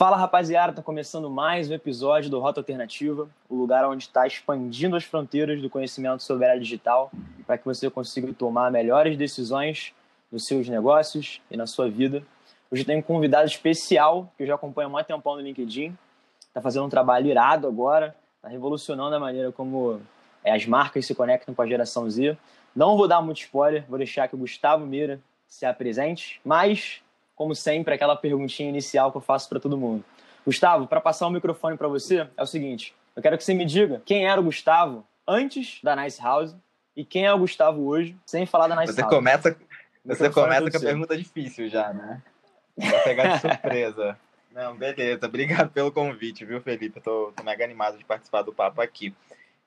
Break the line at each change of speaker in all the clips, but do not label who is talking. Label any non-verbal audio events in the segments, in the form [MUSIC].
Fala rapaziada, tá começando mais um episódio do Rota Alternativa, o lugar onde está expandindo as fronteiras do conhecimento sobre a área digital para que você consiga tomar melhores decisões nos seus negócios e na sua vida. Hoje tem um convidado especial que eu já acompanho há muito tempão no LinkedIn, está fazendo um trabalho irado agora, está revolucionando a maneira como é, as marcas se conectam com a geração Z. Não vou dar muito spoiler, vou deixar que o Gustavo Meira se apresente, mas como sempre, aquela perguntinha inicial que eu faço para todo mundo. Gustavo, para passar o microfone para você, é o seguinte: eu quero que você me diga quem era o Gustavo antes da Nice House e quem é o Gustavo hoje, sem falar da Nice
você
House.
Começa, você começa com a pergunta difícil já, né? Vai pegar de [LAUGHS] surpresa. Não, beleza. Obrigado pelo convite, viu, Felipe? Eu tô, tô mega animado de participar do papo aqui.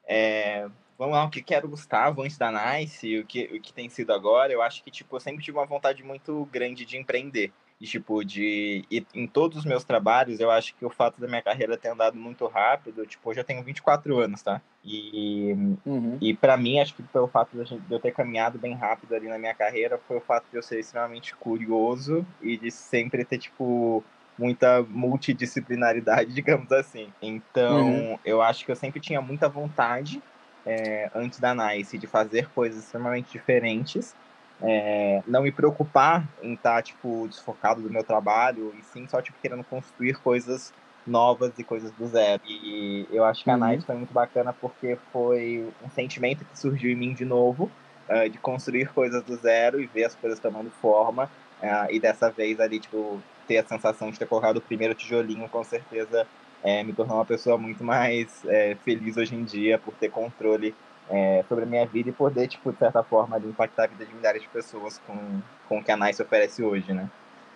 É, vamos lá, o que era o Gustavo antes da Nice e o que, o que tem sido agora? Eu acho que, tipo, eu sempre tive uma vontade muito grande de empreender. E, tipo, de. E em todos os meus trabalhos, eu acho que o fato da minha carreira ter andado muito rápido, tipo, eu já tenho 24 anos, tá? E, uhum. e para mim, acho que pelo fato de eu ter caminhado bem rápido ali na minha carreira, foi o fato de eu ser extremamente curioso e de sempre ter, tipo, muita multidisciplinaridade, [LAUGHS] digamos assim. Então, uhum. eu acho que eu sempre tinha muita vontade, é, antes da NICE, de fazer coisas extremamente diferentes é, não me preocupar em estar, tá, tipo, desfocado do meu trabalho, e sim só, tipo, querendo construir coisas novas e coisas do zero. E eu acho que a uhum. Night foi muito bacana porque foi um sentimento que surgiu em mim de novo, uh, de construir coisas do zero e ver as coisas tomando forma. Uh, e dessa vez ali, tipo, ter a sensação de ter colocado o primeiro tijolinho, com certeza é, me tornou uma pessoa muito mais é, feliz hoje em dia por ter controle é, sobre a minha vida e poder, tipo, de certa forma, impactar a vida de milhares de pessoas com, com o que a Nice oferece hoje, né?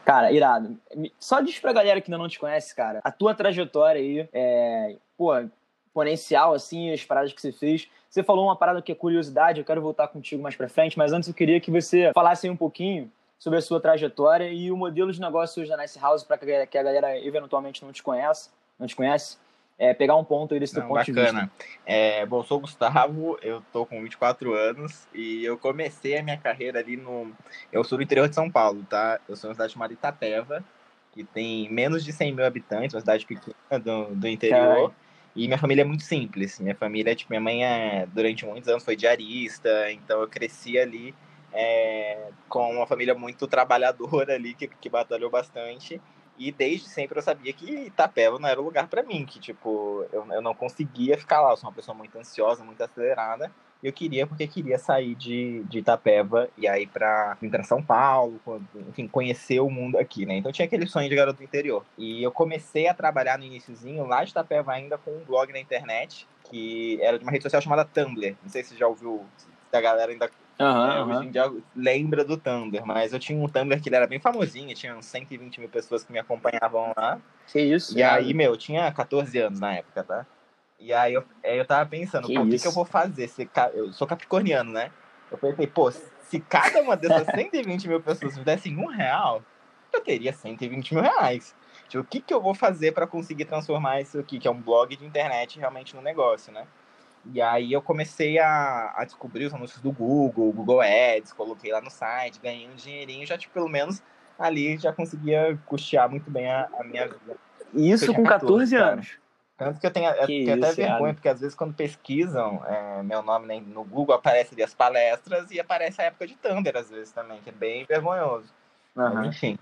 Cara, irado. Só diz pra galera que ainda não te conhece, cara, a tua trajetória aí, é, pô, exponencial, assim, as paradas que você fez. Você falou uma parada que é curiosidade, eu quero voltar contigo mais pra frente, mas antes eu queria que você falasse um pouquinho sobre a sua trajetória e o modelo de negócios da Nice House para que a galera eventualmente não te conhece, não te conhece é, pegar um ponto aí desse teu ponto
bacana.
de vista.
É, bom, sou o Gustavo, eu tô com 24 anos e eu comecei a minha carreira ali no... Eu sou do interior de São Paulo, tá? Eu sou uma cidade chamada Itapeva, que tem menos de 100 mil habitantes, uma cidade pequena do, do interior. E minha família é muito simples. Minha família, tipo, minha mãe é, durante muitos anos foi diarista, então eu cresci ali é, com uma família muito trabalhadora ali, que, que batalhou bastante. E desde sempre eu sabia que Itapeva não era o lugar para mim, que tipo, eu, eu não conseguia ficar lá, eu sou uma pessoa muito ansiosa, muito acelerada. E eu queria porque queria sair de, de Itapeva e aí para para São Paulo, enfim, conhecer o mundo aqui, né? Então tinha aquele sonho de garoto interior. E eu comecei a trabalhar no iníciozinho lá de Itapeva ainda com um blog na internet, que era de uma rede social chamada Tumblr. Não sei se já ouviu, se a galera ainda
Uhum, é,
Hoje em dia lembra do Tumblr, mas eu tinha um Tumblr que ele era bem famosinho, tinha uns 120 mil pessoas que me acompanhavam lá.
Que isso?
E aí, meu, eu tinha 14 anos na época, tá? E aí eu, aí eu tava pensando, o que, que eu vou fazer? Se, eu sou capricorniano, né? Eu pensei, pô, se cada uma dessas [LAUGHS] 120 mil pessoas me dessem um real, eu teria 120 mil reais. Tipo, o que, que eu vou fazer para conseguir transformar isso aqui, que é um blog de internet, realmente no negócio, né? E aí eu comecei a, a descobrir os anúncios do Google, Google Ads, coloquei lá no site, ganhei um dinheirinho, já tipo, pelo menos ali já conseguia custear muito bem a, a minha vida.
Isso com 14, 14 anos.
Tanto que eu tenho, eu tenho até vergonha, porque às vezes quando pesquisam é, meu nome né, no Google, aparece ali as palestras e aparece a época de Thunder às vezes também, que é bem vergonhoso. Uhum. Mas, enfim.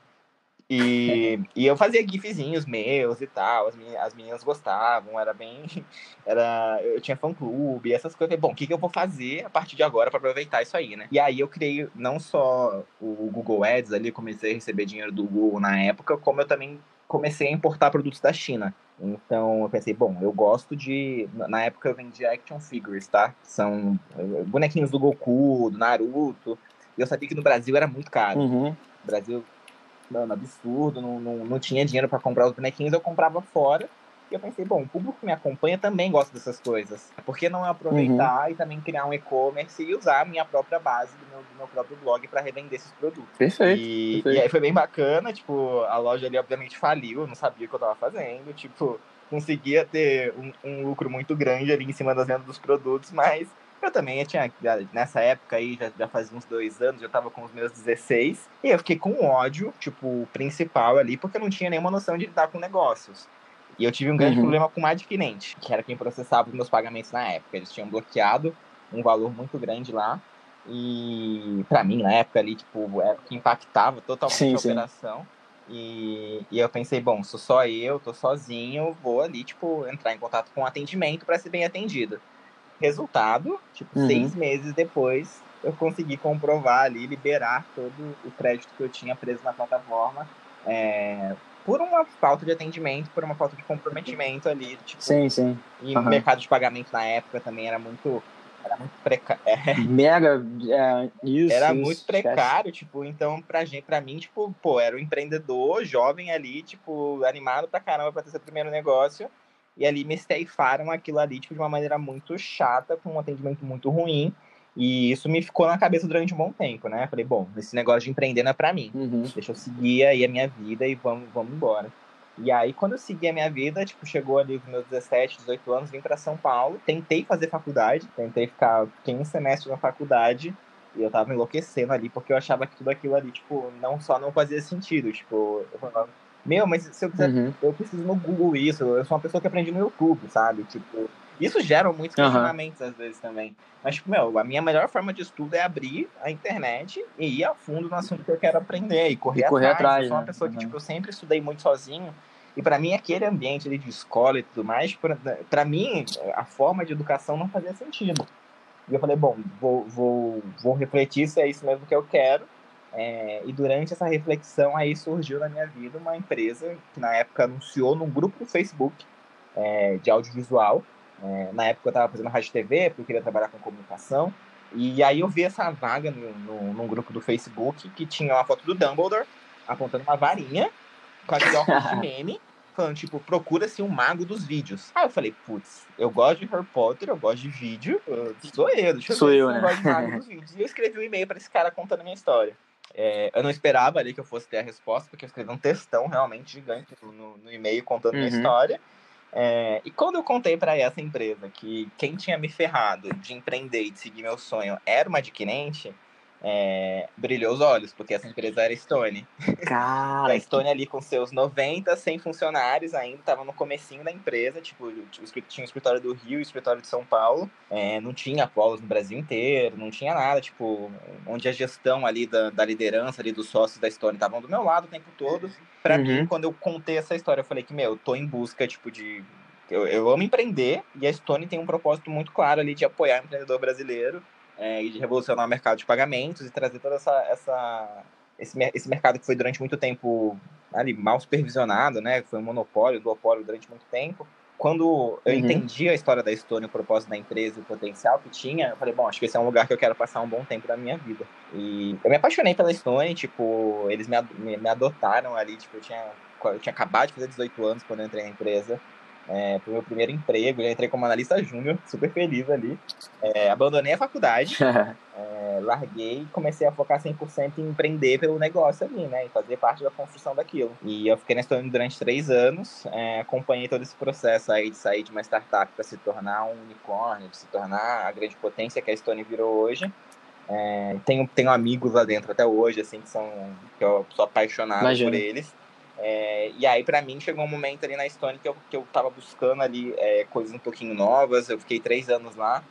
E, e eu fazia gifzinhos meus e tal, as meninas, as meninas gostavam, era bem. [LAUGHS] Era, eu tinha fã-clube, essas coisas. Bom, o que, que eu vou fazer a partir de agora para aproveitar isso aí, né? E aí eu criei não só o Google Ads ali, comecei a receber dinheiro do Google na época, como eu também comecei a importar produtos da China. Então eu pensei, bom, eu gosto de. Na época eu vendia action figures, tá? São eh, bonequinhos do Goku, do Naruto. E eu sabia que no Brasil era muito caro.
Uhum.
Brasil mano, absurdo, não, não, não tinha dinheiro para comprar os bonequinhos, eu comprava fora. E eu pensei, bom, o público que me acompanha também gosta dessas coisas. Por que não aproveitar uhum. e também criar um e-commerce e usar a minha própria base do meu, do meu próprio blog para revender esses produtos?
Perfeito
e,
perfeito.
e aí foi bem bacana, tipo, a loja ali obviamente faliu, eu não sabia o que eu tava fazendo, tipo, conseguia ter um, um lucro muito grande ali em cima das vendas dos produtos, mas Eu também eu tinha, nessa época aí, já, já fazia uns dois anos, eu tava com os meus 16, e eu fiquei com ódio, tipo, principal ali, porque eu não tinha nenhuma noção de lidar com negócios. E eu tive um grande uhum. problema com o adquirente, que era quem processava os meus pagamentos na época. Eles tinham bloqueado um valor muito grande lá, e para mim, na época ali, tipo, era que impactava totalmente sim, a operação. Sim. E, e eu pensei, bom, sou só eu, tô sozinho, vou ali, tipo, entrar em contato com o atendimento para ser bem atendido. Resultado, tipo, uhum. seis meses depois, eu consegui comprovar ali, liberar todo o crédito que eu tinha preso na plataforma. É, por uma falta de atendimento, por uma falta de comprometimento ali. Tipo,
sim, sim.
E uhum. o mercado de pagamento na época também era muito era muito precário. É.
Mega, é, isso.
Era
isso,
muito precário, esquece. tipo, então pra gente, pra mim, tipo, pô, era um empreendedor jovem ali, tipo, animado pra caramba pra ter seu primeiro negócio. E ali me esteifaram aquilo ali, tipo, de uma maneira muito chata, com um atendimento muito ruim. E isso me ficou na cabeça durante um bom tempo, né? Falei, bom, esse negócio de empreender não é pra mim. Uhum. Deixa eu seguir aí a minha vida e vamos, vamos embora. E aí, quando eu segui a minha vida, tipo, chegou ali com meus 17, 18 anos, vim para São Paulo, tentei fazer faculdade, tentei ficar 15 semestres na faculdade, e eu tava enlouquecendo ali, porque eu achava que tudo aquilo ali, tipo, não só não fazia sentido, tipo, eu falava, meu, mas se eu quiser, uhum. eu preciso no Google isso, eu sou uma pessoa que aprende no YouTube, sabe? Tipo, isso gera muitos questionamentos uhum. às vezes também. Mas, tipo, meu, a minha melhor forma de estudo é abrir a internet e ir a fundo no assunto que eu quero aprender e correr, e correr atrás. atrás. Eu sou uma né? pessoa que, tipo, eu sempre estudei muito sozinho. E para mim, aquele ambiente ali de escola e tudo mais, para mim, a forma de educação não fazia sentido. E eu falei, bom, vou, vou, vou refletir se é isso mesmo que eu quero. É, e durante essa reflexão aí surgiu na minha vida uma empresa que na época anunciou num grupo do Facebook é, de audiovisual é, na época eu estava fazendo rádio TV, porque eu queria trabalhar com comunicação. E aí eu vi essa vaga no, no, num grupo do Facebook que tinha uma foto do Dumbledore apontando uma varinha com aquele óculos de [LAUGHS] meme, falando, tipo, procura-se um mago dos vídeos. Aí eu falei, putz, eu gosto de Harry Potter, eu gosto de vídeo, sou eu, deixa eu
sou
ver
eu,
se
né?
eu gosto de mago dos vídeos. E eu escrevi um e-mail para esse cara contando a minha história. É, eu não esperava ali que eu fosse ter a resposta, porque eu escrevi um textão realmente gigante no, no e-mail contando a uhum. minha história. É, e quando eu contei para essa empresa que quem tinha me ferrado de empreender e de seguir meu sonho era uma adquirente, é, brilhou os olhos, porque essa empresa era Stone.
Cara, [LAUGHS]
a Stone ali com seus 90, 100 funcionários ainda, estava no comecinho da empresa, tipo, tinha o escritório do Rio e o escritório de São Paulo, é, não tinha polos no Brasil inteiro, não tinha nada, tipo, onde a gestão ali da, da liderança ali dos sócios da Stone estavam do meu lado o tempo todo. Para uhum. mim, quando eu contei essa história, eu falei que, meu, eu tô em busca, tipo, de eu, eu, amo empreender e a Stone tem um propósito muito claro ali de apoiar o empreendedor brasileiro é, e de revolucionar o mercado de pagamentos e trazer toda essa, essa esse, esse mercado que foi durante muito tempo ali mal supervisionado, né? Foi um monopólio, duopólio durante muito tempo. Quando eu uhum. entendi a história da Estônia, o propósito da empresa, o potencial que tinha, eu falei, bom, acho que esse é um lugar que eu quero passar um bom tempo da minha vida. E eu me apaixonei pela Estônia, tipo, eles me, me, me adotaram ali, tipo, eu tinha, eu tinha acabado de fazer 18 anos quando eu entrei na empresa é, pro meu primeiro emprego, já entrei como analista júnior, super feliz ali. É, abandonei a faculdade, [LAUGHS] é, larguei e comecei a focar 100% em empreender pelo negócio ali, né? E fazer parte da construção daquilo. E eu fiquei na Estônia durante três anos, é, acompanhei todo esse processo aí de sair de uma startup para se tornar um unicórnio, de se tornar a grande potência que a Estônia virou hoje. É, tenho, tenho amigos lá dentro até hoje, assim, que são que eu sou apaixonado Imagina. por eles. É, e aí, para mim, chegou um momento ali na Estônia que eu, que eu tava buscando ali é, coisas um pouquinho novas. Eu fiquei três anos lá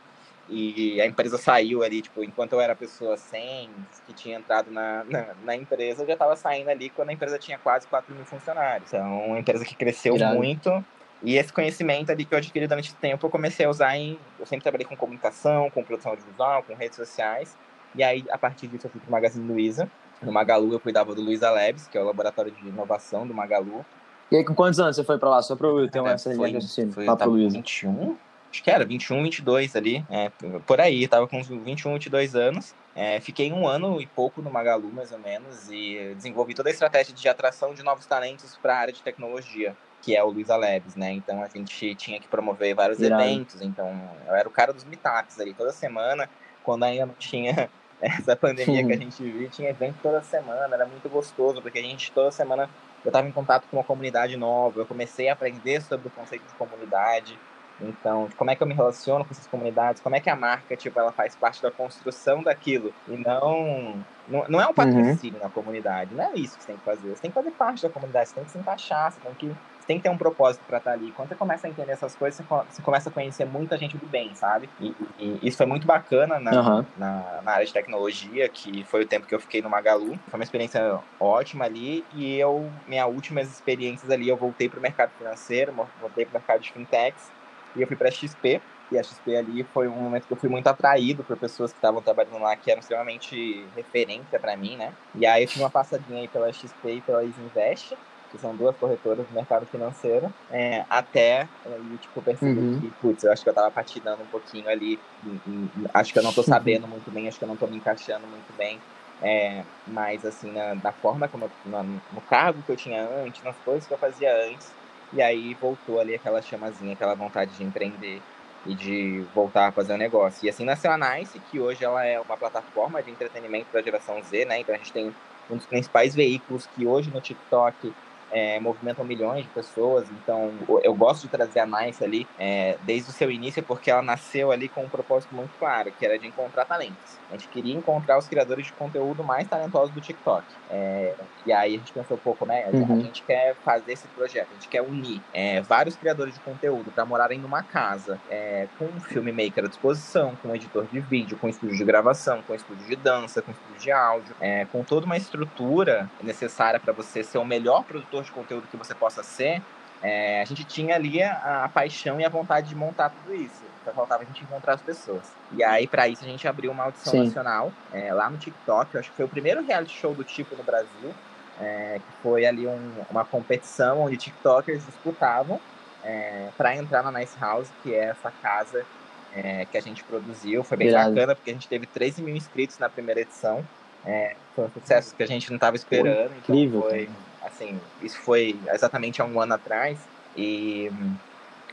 e a empresa saiu ali, tipo, enquanto eu era pessoa 100 que tinha entrado na, na, na, empresa, eu já tava saindo ali quando a empresa tinha quase 4 mil funcionários. Então, uma empresa que cresceu muito. E esse conhecimento ali que eu adquiri durante o tempo, eu comecei a usar em. Eu sempre trabalhei com comunicação, com produção audiovisual, com redes sociais. E aí, a partir disso, eu fui pro Magazine Luiza no Magalu eu cuidava do Luiza Labs, que é o laboratório de inovação do Magalu.
E aí, com quantos anos você foi para lá? Só para eu ter uma é, essa
foi, de Foi, lá pro Luiza. 21? Acho que era 21, 22 ali. É, por aí, tava com uns 21, 22 anos. É, fiquei um ano e pouco no Magalu, mais ou menos, e desenvolvi toda a estratégia de atração de novos talentos para a área de tecnologia, que é o Luiza Labs, né? Então a gente tinha que promover vários Irado. eventos, então eu era o cara dos meetups ali, toda semana, quando ainda não tinha essa pandemia que a gente vive, tinha evento toda semana, era muito gostoso, porque a gente toda semana eu estava em contato com uma comunidade nova, eu comecei a aprender sobre o conceito de comunidade, Então, como é que eu me relaciono com essas comunidades? Como é que a marca, tipo, ela faz parte da construção daquilo? E não... Não, não é um uhum. patrocínio uhum. na comunidade, não é isso que você tem que fazer. Você tem que fazer parte da comunidade, você tem que se encaixar, você tem que tem que ter um propósito para estar tá ali. Quando você começa a entender essas coisas, você começa a conhecer muita gente do bem, sabe? E, e isso foi muito bacana na, uhum. na, na, área de tecnologia, que foi o tempo que eu fiquei no Magalu. Foi uma experiência ótima ali. E eu, minhas últimas experiências ali, eu voltei para o mercado financeiro, voltei para o mercado de fintechs. E eu fui para a XP, e a XP ali foi um momento que eu fui muito atraído por pessoas que estavam trabalhando lá, que eram extremamente referência para mim, né? E aí eu tive uma passadinha aí pela XP e pela Isinvest, que são duas corretoras do mercado financeiro, é, até aí, tipo, perceber uhum. que, putz, eu acho que eu tava patinando um pouquinho ali, e, e, acho que eu não tô sabendo muito bem, acho que eu não tô me encaixando muito bem, é, mas, assim, na, na forma como eu, no, no cargo que eu tinha antes, nas coisas que eu fazia antes, e aí voltou ali aquela chamazinha, aquela vontade de empreender e de voltar a fazer o um negócio. E assim nasceu a Nice, que hoje ela é uma plataforma de entretenimento para a geração Z, né? Então a gente tem um dos principais veículos que hoje no TikTok é, movimentam milhões de pessoas. Então, eu gosto de trazer a Nice ali é, desde o seu início, porque ela nasceu ali com um propósito muito claro, que era de encontrar talentos. A gente queria encontrar os criadores de conteúdo mais talentosos do TikTok. É, e aí a gente pensou um pouco, né? Uhum. A gente quer fazer esse projeto, a gente quer unir é, vários criadores de conteúdo para morarem numa casa, é, com um filmmaker à disposição, com um editor de vídeo, com um estúdio de gravação, com um estúdio de dança, com um estúdio de áudio, é, com toda uma estrutura necessária para você ser o melhor produtor de conteúdo que você possa ser. É, a gente tinha ali a, a paixão e a vontade de montar tudo isso só faltava a gente encontrar as pessoas. E aí, para isso, a gente abriu uma audição Sim. nacional é, lá no TikTok. Eu acho que foi o primeiro reality show do tipo no Brasil. É, que foi ali um, uma competição onde TikTokers disputavam é, para entrar na Nice House, que é essa casa é, que a gente produziu. Foi bem bacana, porque a gente teve 13 mil inscritos na primeira edição. É, foi um sucesso que a gente não estava esperando. Foi então incrível. Foi, assim, isso foi exatamente há um ano atrás. E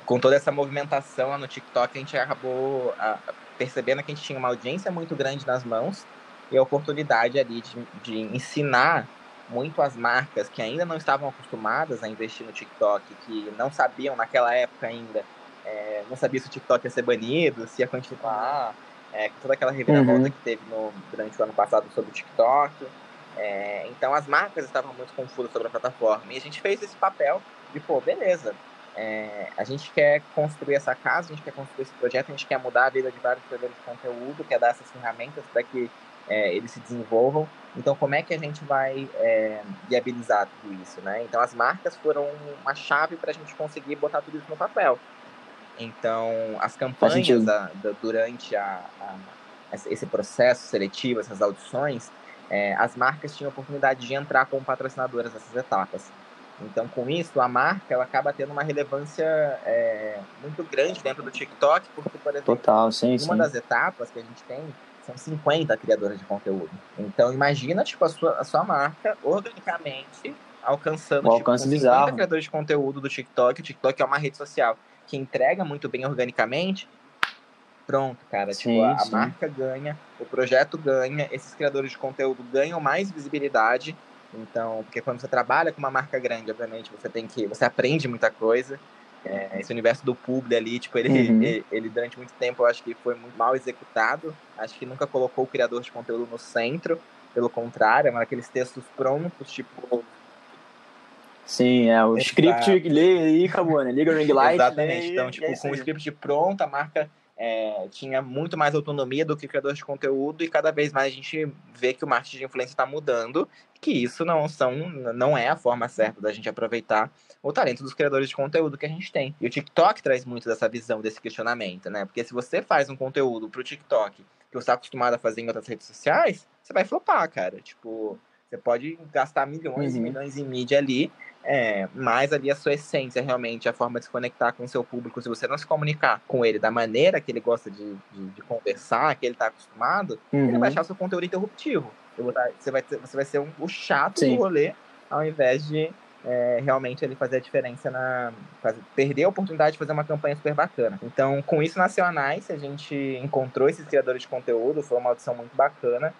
com toda essa movimentação lá no TikTok, a gente acabou a, percebendo que a gente tinha uma audiência muito grande nas mãos e a oportunidade ali de, de ensinar muito as marcas que ainda não estavam acostumadas a investir no TikTok, que não sabiam naquela época ainda, é, não sabia se o TikTok ia ser banido, se ia continuar, é, toda aquela reviravolta uhum. que teve no, durante o ano passado sobre o TikTok. É, então as marcas estavam muito confusas sobre a plataforma e a gente fez esse papel de, pô, beleza, é, a gente quer construir essa casa, a gente quer construir esse projeto, a gente quer mudar a vida de vários criadores de conteúdo, quer dar essas ferramentas para que é, eles se desenvolvam. Então, como é que a gente vai é, viabilizar tudo isso, né? Então, as marcas foram uma chave para a gente conseguir botar tudo isso no papel. Então, as campanhas gente... da, da, durante a, a, esse processo seletivo, essas audições, é, as marcas tinham oportunidade de entrar como patrocinadoras nessas etapas. Então, com isso, a marca ela acaba tendo uma relevância é, muito grande dentro do TikTok, porque, por exemplo,
Total, sim,
uma
sim.
das etapas que a gente tem são 50 criadores de conteúdo. Então, imagina tipo, a, sua, a sua marca organicamente alcançando
um tipo, 50 bizarro.
criadores de conteúdo do TikTok. O TikTok é uma rede social que entrega muito bem organicamente. Pronto, cara. Tipo, sim, tipo, a, a marca ganha, o projeto ganha, esses criadores de conteúdo ganham mais visibilidade então, porque quando você trabalha com uma marca grande, obviamente, você tem que. Você aprende muita coisa. É, esse universo do publi ali, tipo, ele, uhum. ele, ele, durante muito tempo eu acho que foi muito mal executado. Acho que nunca colocou o criador de conteúdo no centro. Pelo contrário, eram aqueles textos prontos, tipo.
Sim, é o Exato. script lê aí, acabou, né? Liga o ring light.
Exatamente. Então, tipo, é com o script pronto, a marca é, tinha muito mais autonomia do que criador de conteúdo e cada vez mais a gente vê que o marketing de influência está mudando, que isso não são, não é a forma certa da gente aproveitar o talento dos criadores de conteúdo que a gente tem. E o TikTok traz muito dessa visão, desse questionamento, né? Porque se você faz um conteúdo para o TikTok que você está acostumado a fazer em outras redes sociais, você vai flopar, cara. Tipo, você pode gastar milhões e uhum. milhões em mídia ali, é, mas ali a sua essência, realmente, a forma de se conectar com o seu público, se você não se comunicar com ele da maneira que ele gosta de, de, de conversar, que ele está acostumado, uhum. ele vai achar o seu conteúdo interruptivo. Você vai, você vai ser um, o chato Sim. do rolê, ao invés de é, realmente ele fazer a diferença na. Fazer, perder a oportunidade de fazer uma campanha super bacana. Então, com isso nasceu a Nice, a gente encontrou esses criadores de conteúdo, foi uma audição muito bacana.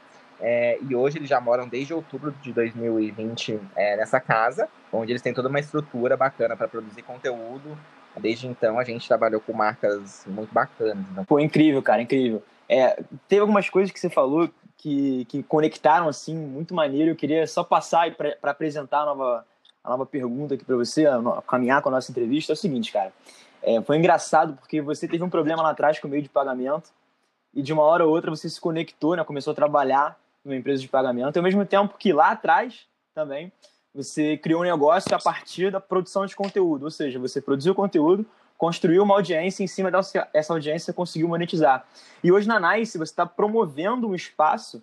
É, e hoje eles já moram desde outubro de 2020 é, nessa casa, onde eles têm toda uma estrutura bacana para produzir conteúdo. Desde então a gente trabalhou com marcas muito bacanas.
Pô, incrível, cara, incrível. É, teve algumas coisas que você falou que, que conectaram assim, muito maneiro. Eu queria só passar para apresentar a nova, a nova pergunta aqui para você, a, caminhar com a nossa entrevista. É o seguinte, cara. É, foi engraçado porque você teve um problema lá atrás com o meio de pagamento e de uma hora ou outra você se conectou, né, começou a trabalhar numa empresa de pagamento, ao mesmo tempo que lá atrás também você criou um negócio a partir da produção de conteúdo, ou seja, você produziu conteúdo, construiu uma audiência, em cima dessa audiência conseguiu monetizar. E hoje na Nice você está promovendo um espaço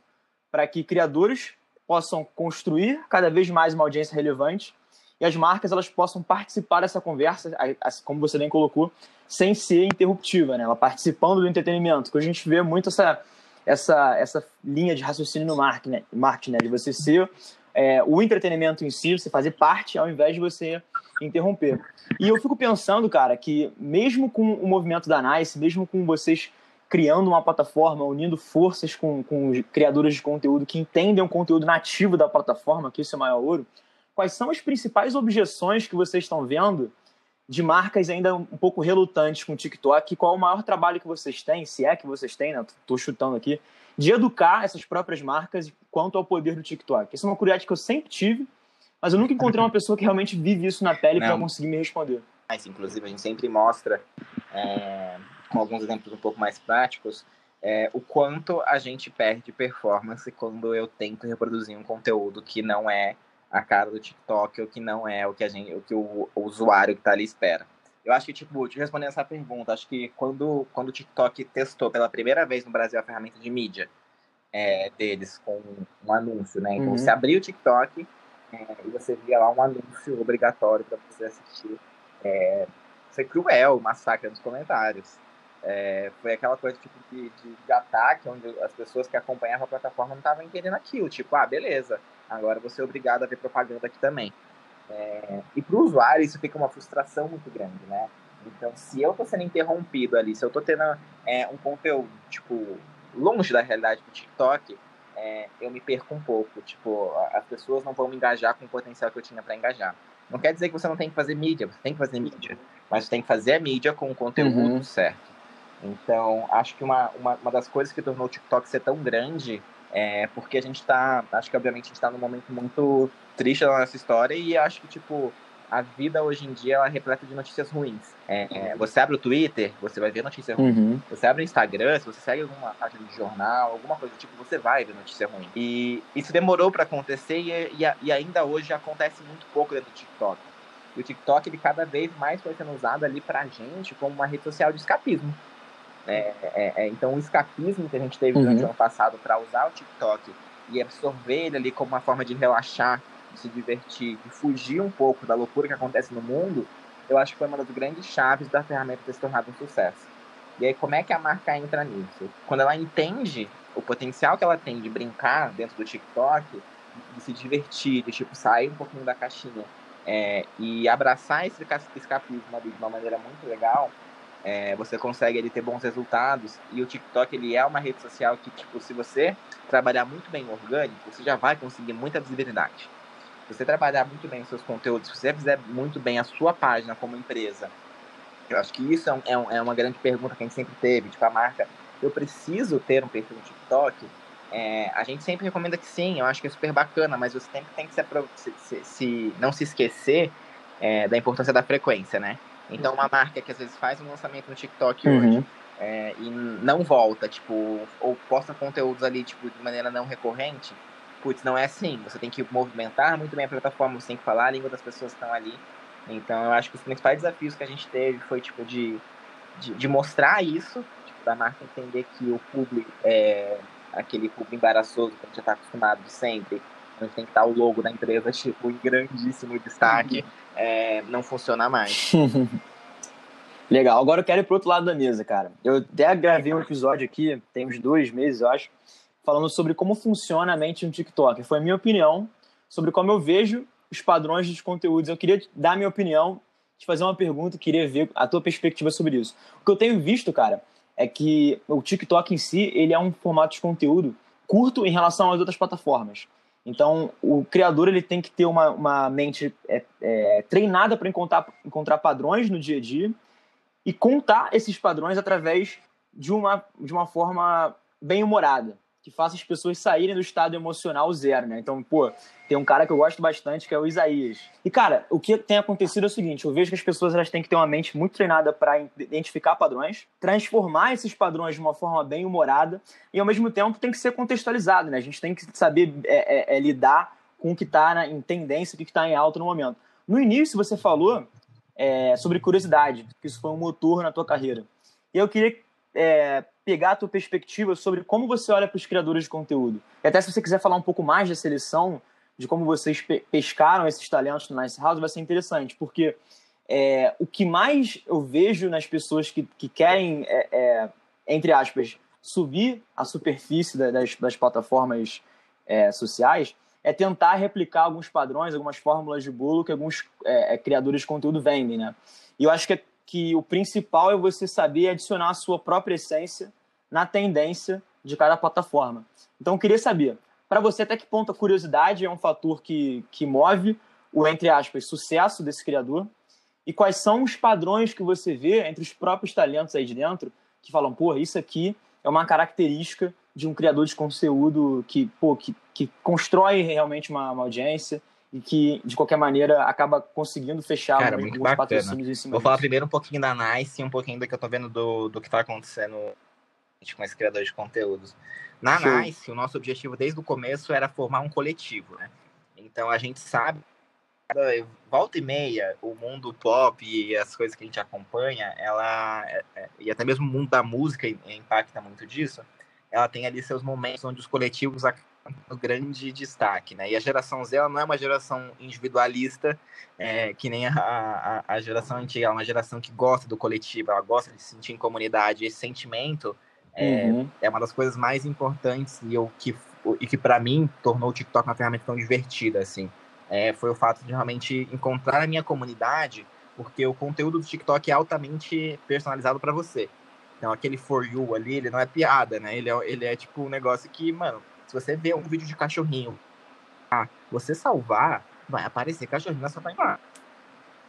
para que criadores possam construir cada vez mais uma audiência relevante e as marcas elas possam participar dessa conversa, como você bem colocou, sem ser interruptiva, né? Ela participando do entretenimento, que a gente vê muito essa essa essa linha de raciocínio no marketing, né? marketing né? de você ser é, o entretenimento em si, você fazer parte, ao invés de você interromper. E eu fico pensando, cara, que mesmo com o movimento da Nice, mesmo com vocês criando uma plataforma, unindo forças com, com criadores de conteúdo que entendem o conteúdo nativo da plataforma, que isso é o maior ouro, quais são as principais objeções que vocês estão vendo de marcas ainda um pouco relutantes com o TikTok? Qual é o maior trabalho que vocês têm, se é que vocês têm, né? Estou chutando aqui, de educar essas próprias marcas quanto ao poder do TikTok? Essa é uma curiosidade que eu sempre tive, mas eu nunca encontrei uma pessoa que realmente vive isso na pele para conseguir me responder.
Mas, inclusive, a gente sempre mostra, é, com alguns exemplos um pouco mais práticos, é, o quanto a gente perde performance quando eu tento reproduzir um conteúdo que não é a cara do TikTok, o que não é o que, a gente, o, que o, o usuário que está ali espera. Eu acho que, tipo, te respondendo essa pergunta, acho que quando, quando o TikTok testou pela primeira vez no Brasil a ferramenta de mídia é, deles com um anúncio, né? Então, uhum. você abria o TikTok é, e você via lá um anúncio obrigatório para você assistir. É, foi cruel o massacre nos comentários. É, foi aquela coisa tipo de, de, de, ataque, onde as pessoas que acompanhavam a plataforma não estavam entendendo aquilo. Tipo, ah, beleza, agora você é obrigado a ver propaganda aqui também. É, e para o usuário isso fica uma frustração muito grande, né? Então, se eu estou sendo interrompido ali, se eu estou tendo é, um conteúdo, tipo, longe da realidade do TikTok, é, eu me perco um pouco. Tipo, as pessoas não vão me engajar com o potencial que eu tinha para engajar. Não quer dizer que você não tem que fazer mídia, você tem que fazer mídia. Mas você tem que fazer a mídia com o conteúdo uhum. certo. Então, acho que uma, uma, uma das coisas que tornou o TikTok ser tão grande é porque a gente tá. Acho que, obviamente, a gente tá num momento muito triste da nossa história e acho que, tipo, a vida hoje em dia ela é repleta de notícias ruins. É, é, você abre o Twitter, você vai ver notícia ruim. Uhum. Você abre o Instagram, se você segue alguma página de jornal, alguma coisa do tipo, você vai ver notícia ruim. E isso demorou para acontecer e, e, e, ainda hoje acontece muito pouco dentro do TikTok. E o TikTok, ele cada vez mais foi sendo usado ali pra gente como uma rede social de escapismo. É, é, é, então, o escapismo que a gente teve durante uhum. o ano passado para usar o TikTok e absorver ele ali como uma forma de relaxar, de se divertir, de fugir um pouco da loucura que acontece no mundo, eu acho que foi uma das grandes chaves da ferramenta ter se tornado um sucesso. E aí, como é que a marca entra nisso? Quando ela entende o potencial que ela tem de brincar dentro do TikTok, de se divertir, de tipo, sair um pouquinho da caixinha é, e abraçar esse escapismo ali de uma maneira muito legal, é, você consegue ele ter bons resultados. E o TikTok ele é uma rede social que tipo se você trabalhar muito bem orgânico você já vai conseguir muita visibilidade. Se você trabalhar muito bem os seus conteúdos se você fizer muito bem a sua página como empresa eu acho que isso é, um, é, um, é uma grande pergunta que a gente sempre teve tipo a marca eu preciso ter um perfil no TikTok? É, a gente sempre recomenda que sim eu acho que é super bacana mas você sempre tem que se, se, se não se esquecer é, da importância da frequência né então, uma marca que às vezes faz um lançamento no TikTok uhum. hoje é, e não volta, tipo, ou posta conteúdos ali, tipo, de maneira não recorrente, putz, não é assim. Você tem que movimentar muito bem a plataforma, você tem que falar a língua das pessoas que estão ali. Então, eu acho que os principais desafios que a gente teve foi, tipo, de, de, de mostrar isso, tipo, da marca entender que o público é aquele público embaraçoso que a gente já está acostumado de onde tem que estar o logo da empresa, tipo, em grandíssimo destaque. Uhum é, não funciona mais. [LAUGHS]
Legal, agora eu quero ir pro outro lado da mesa, cara. Eu até gravei um episódio aqui, tem uns dois meses, eu acho, falando sobre como funciona a mente no TikTok. Foi a minha opinião sobre como eu vejo os padrões dos conteúdos. Eu queria dar a minha opinião, te fazer uma pergunta, queria ver a tua perspectiva sobre isso. O que eu tenho visto, cara, é que o TikTok em si, ele é um formato de conteúdo curto em relação às outras plataformas. Então, o criador ele tem que ter uma, uma mente é, é, treinada para encontrar, encontrar padrões no dia a dia e contar esses padrões através de uma, de uma forma bem humorada que faça as pessoas saírem do estado emocional zero, né? Então, pô, tem um cara que eu gosto bastante que é o Isaías. E, cara, o que tem acontecido é o seguinte: eu vejo que as pessoas elas têm que ter uma mente muito treinada para identificar padrões, transformar esses padrões de uma forma bem humorada e, ao mesmo tempo, tem que ser contextualizado, né? A gente tem que saber é, é, é, lidar com o que está em tendência, o que está em alta no momento. No início, você falou é, sobre curiosidade, que isso foi um motor na tua carreira. E eu queria é, pegar a tua perspectiva sobre como você olha para os criadores de conteúdo. E até se você quiser falar um pouco mais da seleção, de como vocês pe pescaram esses talentos no Nice House, vai ser interessante, porque é, o que mais eu vejo nas pessoas que, que querem, é, é, entre aspas, subir a superfície das, das plataformas é, sociais é tentar replicar alguns padrões, algumas fórmulas de bolo que alguns é, é, criadores de conteúdo vendem, né? E eu acho que, que o principal é você saber adicionar a sua própria essência na tendência de cada plataforma. Então, eu queria saber, para você, até que ponto a curiosidade é um fator que, que move o, entre aspas, sucesso desse criador? E quais são os padrões que você vê entre os próprios talentos aí de dentro que falam, pô, isso aqui é uma característica de um criador de conteúdo que, pô, que, que constrói realmente uma, uma audiência e que, de qualquer maneira, acaba conseguindo fechar
Cara, muito patrocínios em cima Vou disso. falar primeiro um pouquinho da Nice e um pouquinho do que eu tô vendo do, do que tá acontecendo com esse criador de conteúdos. Na Show. Nice, o nosso objetivo desde o começo era formar um coletivo, né? Então a gente sabe, volta e meia, o mundo pop e as coisas que a gente acompanha, ela é, é, e até mesmo o mundo da música impacta muito disso. Ela tem ali seus momentos onde os coletivos acabam grande destaque, né? E a geração Z ela não é uma geração individualista, é, que nem a, a, a, geração antiga, ela é uma geração que gosta do coletivo, ela gosta de se sentir em comunidade. Esse sentimento é, uhum. é uma das coisas mais importantes e, eu, que, e que para mim tornou o TikTok uma ferramenta tão divertida, assim. É, foi o fato de realmente encontrar a minha comunidade, porque o conteúdo do TikTok é altamente personalizado para você. Então, aquele For You ali, ele não é piada, né? Ele é, ele é tipo um negócio que, mano, se você vê um vídeo de cachorrinho, ah, você salvar, vai aparecer cachorrinho na sua timeline.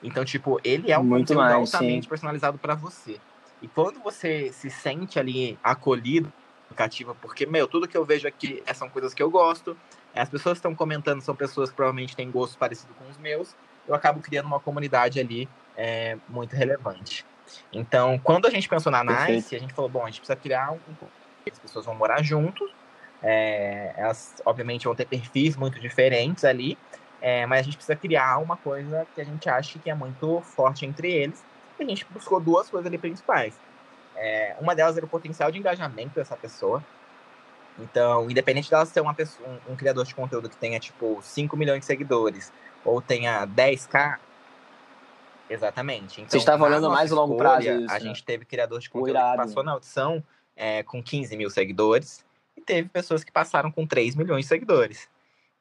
Então, tipo, ele é um Muito conteúdo mais, altamente sim. personalizado para você. E quando você se sente ali acolhido, cativa, porque, meu, tudo que eu vejo aqui são coisas que eu gosto, as pessoas que estão comentando são pessoas que provavelmente têm gostos parecidos com os meus, eu acabo criando uma comunidade ali é, muito relevante. Então, quando a gente pensou na Nice, a gente falou, bom, a gente precisa criar um... As pessoas vão morar juntos, é, elas, obviamente, vão ter perfis muito diferentes ali, é, mas a gente precisa criar uma coisa que a gente acha que é muito forte entre eles, a gente buscou duas coisas ali principais. É, uma delas era o potencial de engajamento dessa pessoa. Então, independente dela ser uma pessoa, um, um, criador de conteúdo que tenha, tipo, 5 milhões de seguidores ou tenha 10k, exatamente. Então,
Você estava olhando mais a longo prazo. Isso,
a né? gente teve criador de conteúdo que passou na audição é, com 15 mil seguidores e teve pessoas que passaram com 3 milhões de seguidores.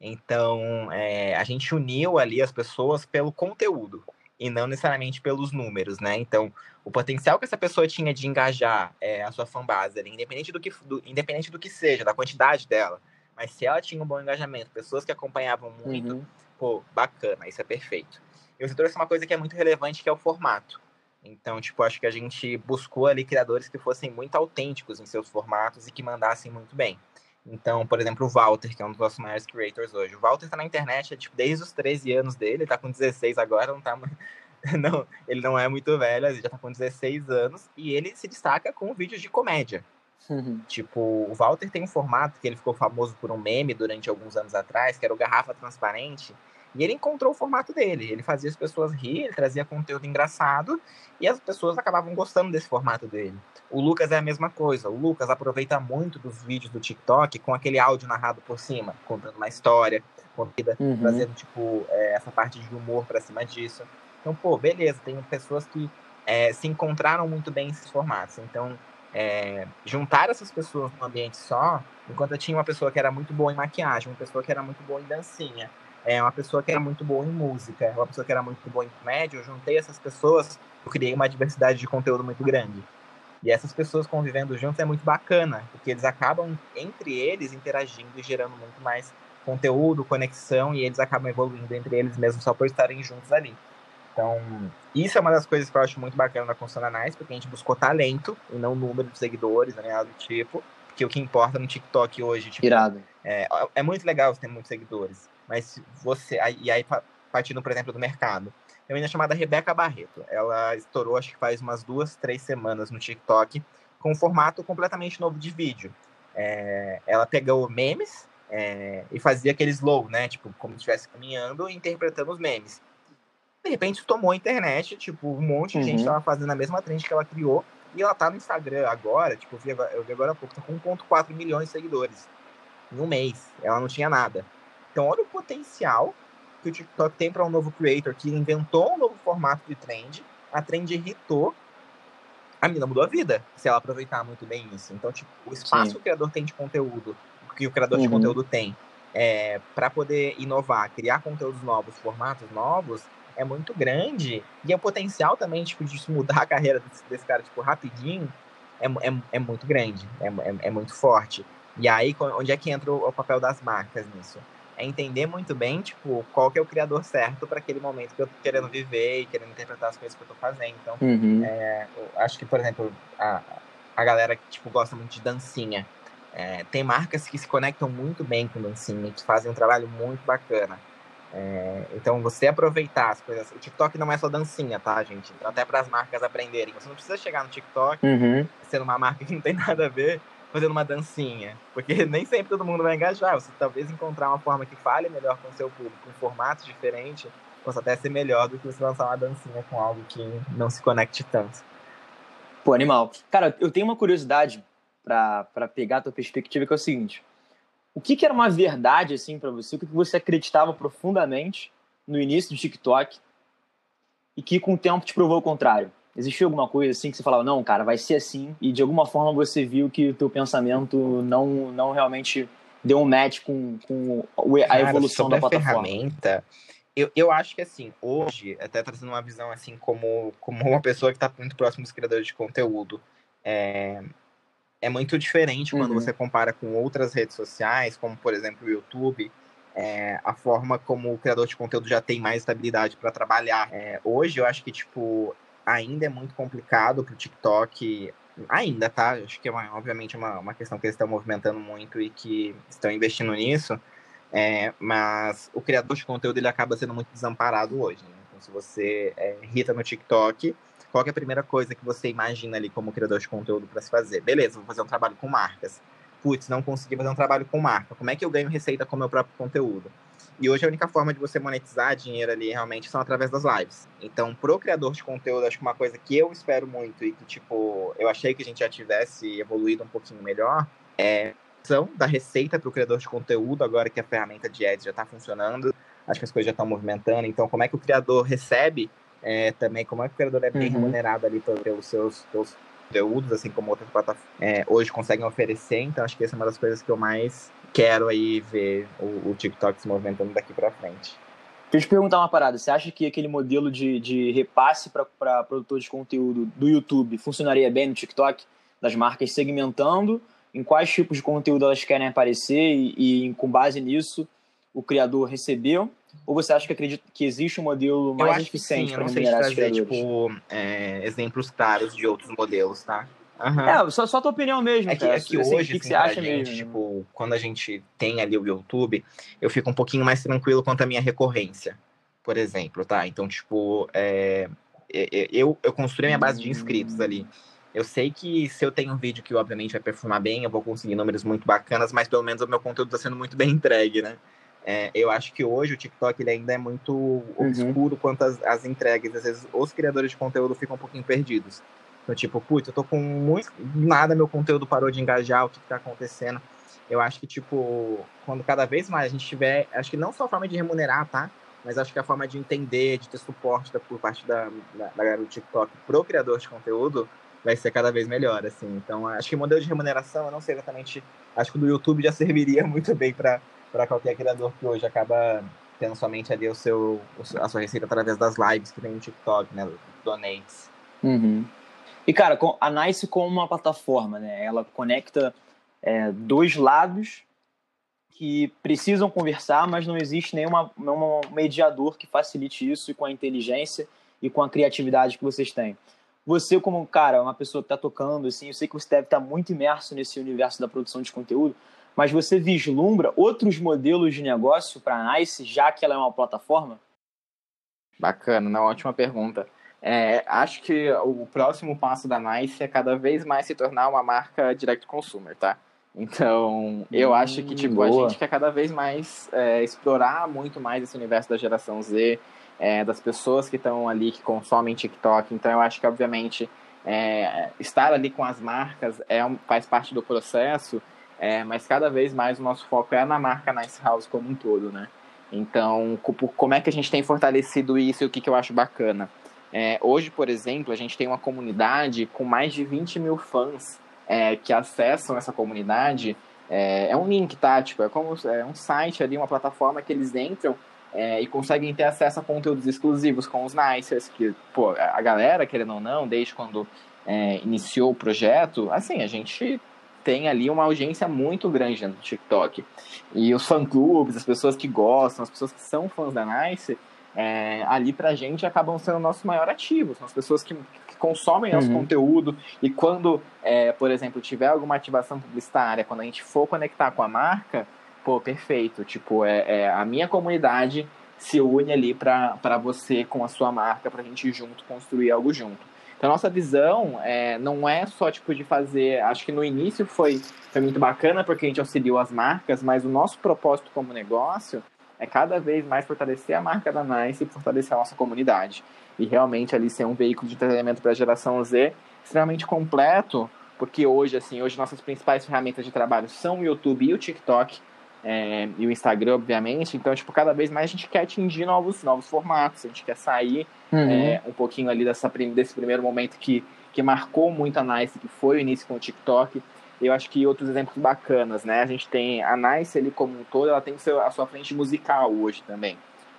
Então, é, a gente uniu ali as pessoas pelo conteúdo e não necessariamente pelos números, né? Então, o potencial que essa pessoa tinha de engajar é, a sua fanbase, ali, independente do que do, independente do que seja, da quantidade dela, mas se ela tinha um bom engajamento, pessoas que acompanhavam muito, uhum. pô, bacana, isso é perfeito. E você trouxe uma coisa que é muito relevante, que é o formato. Então, tipo, acho que a gente buscou ali criadores que fossem muito autênticos em seus formatos e que mandassem muito bem. Então, por exemplo, o Walter, que é um dos nossos maiores creators hoje. O Walter tá na internet tipo, desde os 13 anos dele, tá com 16 agora, não tá. [LAUGHS] Não, ele não é muito velho, ele já tá com 16 anos, e ele se destaca com vídeos de comédia. Uhum. Tipo, o Walter tem um formato que ele ficou famoso por um meme durante alguns anos atrás, que era o Garrafa Transparente, e ele encontrou o formato dele. Ele fazia as pessoas rir, ele trazia conteúdo engraçado e as pessoas acabavam gostando desse formato dele. O Lucas é a mesma coisa. O Lucas aproveita muito dos vídeos do TikTok com aquele áudio narrado por cima, contando uma história, uhum. trazendo tipo é, essa parte de humor para cima disso. Então, pô, beleza. Tem pessoas que é, se encontraram muito bem nesses formatos. Então, é, juntar essas pessoas num ambiente só, enquanto eu tinha uma pessoa que era muito boa em maquiagem, uma pessoa que era muito boa em dancinha, é uma pessoa que era muito boa em música, uma pessoa que era muito boa em comédia, eu juntei essas pessoas, eu criei uma diversidade de conteúdo muito grande. E essas pessoas convivendo juntos é muito bacana, porque eles acabam, entre eles, interagindo e gerando muito mais conteúdo, conexão, e eles acabam evoluindo entre eles mesmos só por estarem juntos ali. Então, isso é uma das coisas que eu acho muito bacana na construção da Nice, porque a gente buscou talento e não número de seguidores, né, do tipo. Porque o que importa no TikTok hoje, tipo,
Irado.
É, é muito legal você ter muitos seguidores, mas você. E aí, partindo, por exemplo, do mercado. Tem uma menina chamada Rebeca Barreto. Ela estourou, acho que faz umas duas, três semanas no TikTok, com um formato completamente novo de vídeo. É, ela pegou memes é, e fazia aquele slow, né? Tipo, como se estivesse caminhando e interpretando os memes. De repente tomou a internet, tipo, um monte de uhum. gente estava fazendo a mesma trend que ela criou. E ela tá no Instagram agora, tipo, eu vi agora, eu vi agora há pouco, tá com 1.4 milhões de seguidores. Em um mês. Ela não tinha nada. Então, olha o potencial que o TikTok tem para um novo creator que inventou um novo formato de trend. A trend irritou. A menina mudou a vida, se ela aproveitar muito bem isso. Então, tipo, o espaço Sim. que o criador tem de conteúdo, que o criador uhum. de conteúdo tem, é, para poder inovar, criar conteúdos novos, formatos novos, é muito grande. E o potencial também, tipo, de mudar a carreira desse, desse cara, tipo, rapidinho, é, é, é muito grande, é, é, é, muito forte. E aí, onde é que entra o, o papel das marcas nisso? É entender muito bem, tipo, qual que é o criador certo para aquele momento que eu tô querendo viver e querendo interpretar as coisas que eu tô fazendo. Então, uhum. é, acho que, por exemplo, a, a galera que, tipo, gosta muito de dancinha. É, tem marcas que se conectam muito bem com dancinha, que fazem um trabalho muito bacana. É, então, você aproveitar as coisas. O TikTok não é só dancinha, tá, gente? Então, até para as marcas aprenderem. Você não precisa chegar no TikTok uhum. sendo uma marca que não tem nada a ver, fazendo uma dancinha. Porque [LAUGHS] nem sempre todo mundo vai engajar. Você talvez encontrar uma forma que fale melhor com o seu público, um formato diferente, possa até ser melhor do que você lançar uma dancinha com algo que não se conecte tanto.
Pô, animal. Cara, eu tenho uma curiosidade para pegar a tua perspectiva, que é o seguinte o que, que era uma verdade assim para você? O que, que você acreditava profundamente no início do TikTok e que com o tempo te provou o contrário? Existiu alguma coisa assim que você falava, não, cara, vai ser assim, e de alguma forma você viu que o teu pensamento não, não realmente deu um match com, com a cara, evolução da plataforma?
ferramenta, eu, eu acho que assim, hoje, até trazendo uma visão assim como, como uma pessoa que está muito próximo dos criadores de conteúdo, é, é muito diferente quando uhum. você compara com outras redes sociais, como por exemplo o YouTube. É, a forma como o criador de conteúdo já tem mais estabilidade para trabalhar. É, hoje eu acho que tipo ainda é muito complicado para o TikTok. Ainda, tá? Acho que é uma, obviamente uma, uma questão que eles estão movimentando muito e que estão investindo nisso. É, mas o criador de conteúdo ele acaba sendo muito desamparado hoje. Né? Então, se você é, no TikTok, qual é a primeira coisa que você imagina ali como criador de conteúdo para se fazer? Beleza, vou fazer um trabalho com marcas. Putz, não consegui fazer um trabalho com marca. Como é que eu ganho receita com o meu próprio conteúdo? E hoje a única forma de você monetizar dinheiro ali realmente são através das lives. Então, pro criador de conteúdo, acho que uma coisa que eu espero muito e que, tipo, eu achei que a gente já tivesse evoluído um pouquinho melhor é da receita para o criador de conteúdo, agora que a ferramenta de ads já está funcionando, acho que as coisas já estão movimentando. Então, como é que o criador recebe é, também como é que o criador é bem uhum. remunerado ali pelos seus, pelos conteúdos, assim como outras plataformas é, hoje conseguem oferecer. Então, acho que essa é uma das coisas que eu mais quero aí ver o, o TikTok se movimentando daqui para frente.
Deixa eu te perguntar uma parada. Você acha que aquele modelo de, de repasse para produtor de conteúdo do YouTube funcionaria bem no TikTok? Das marcas segmentando em quais tipos de conteúdo elas querem aparecer e, e com base nisso o criador recebeu ou você acha que acredita que existe um modelo mais eficiente para remunerar esses criadores?
Tipo, é, exemplos claros de outros modelos, tá?
Uhum. É, só, só a tua opinião mesmo.
É que, é que hoje, o que, assim, que você acha gente, mesmo? Tipo, quando a gente tem ali o YouTube, eu fico um pouquinho mais tranquilo quanto à minha recorrência, por exemplo, tá? Então, tipo, é, eu, eu construí minha base de inscritos ali. Eu sei que se eu tenho um vídeo que obviamente vai performar bem, eu vou conseguir números muito bacanas, mas pelo menos o meu conteúdo está sendo muito bem entregue, né? É, eu acho que hoje o TikTok ele ainda é muito uhum. obscuro uhum. quanto às, às entregas. Às vezes os criadores de conteúdo ficam um pouquinho perdidos. Então, tipo, putz, eu tô com muito. Nada, meu conteúdo parou de engajar, o que, que tá acontecendo? Eu acho que, tipo, quando cada vez mais a gente tiver. Acho que não só a forma de remunerar, tá? Mas acho que a forma de entender, de ter suporte da, por parte da, da, da do TikTok pro criador de conteúdo vai ser cada vez melhor, assim. Então, acho que o modelo de remuneração, eu não sei exatamente. Acho que o do YouTube já [LAUGHS] serviria muito bem para qualquer criador que hoje acaba tendo somente ali o seu, a sua receita através das lives que tem no TikTok, né? Donates.
Uhum. E, cara, a Nice como uma plataforma, né? Ela conecta é, dois lados que precisam conversar, mas não existe nenhum mediador que facilite isso com a inteligência e com a criatividade que vocês têm. Você, como cara, uma pessoa que está tocando, assim, eu sei que você deve estar tá muito imerso nesse universo da produção de conteúdo, mas você vislumbra outros modelos de negócio para a Nice, já que ela é uma plataforma?
Bacana, uma ótima pergunta. É, acho que o próximo passo da Nice é cada vez mais se tornar uma marca direct consumer, tá? Então, eu hum, acho que tipo, a gente quer cada vez mais é, explorar muito mais esse universo da geração Z, é, das pessoas que estão ali, que consomem TikTok. Então, eu acho que, obviamente, é, estar ali com as marcas é, faz parte do processo, é, mas cada vez mais o nosso foco é na marca Nice House como um todo, né? Então, como é que a gente tem fortalecido isso e o que, que eu acho bacana? É, hoje, por exemplo, a gente tem uma comunidade com mais de 20 mil fãs é, que acessam essa comunidade. É, é, um link, tá? Tipo, é como é um site ali, uma plataforma que eles entram é, e conseguem ter acesso a conteúdos exclusivos com os Nicers, que, pô, a galera, querendo ou não, desde quando é, iniciou o projeto, assim, a gente tem ali uma audiência muito grande no TikTok. E os fã-clubes, as pessoas que gostam, as pessoas que são fãs da Nice, é, ali pra gente acabam sendo o nosso maior ativo. São as pessoas que, que consomem nosso uhum. conteúdo e quando, é, por exemplo, tiver alguma ativação publicitária, quando a gente for conectar com a marca, pô, perfeito. Tipo, é, é a minha comunidade se une ali para você com a sua marca, pra gente junto construir algo junto. Então, a nossa visão é, não é só tipo de fazer. Acho que no início foi, foi muito bacana porque a gente auxiliou as marcas, mas o nosso propósito como negócio é cada vez mais fortalecer a marca da Nice e fortalecer a nossa comunidade. E realmente ali ser um veículo de entretenimento para a geração Z extremamente completo, porque hoje, assim, hoje nossas principais ferramentas de trabalho são o YouTube e o TikTok, é, e o Instagram, obviamente. Então, tipo, cada vez mais a gente quer atingir novos, novos formatos, a gente quer sair uhum. é, um pouquinho ali dessa, desse primeiro momento que, que marcou muito a Nice, que foi o início com o TikTok, eu acho que outros exemplos bacanas, né? A gente tem a Nice ali como um todo, ela tem a sua frente musical hoje também.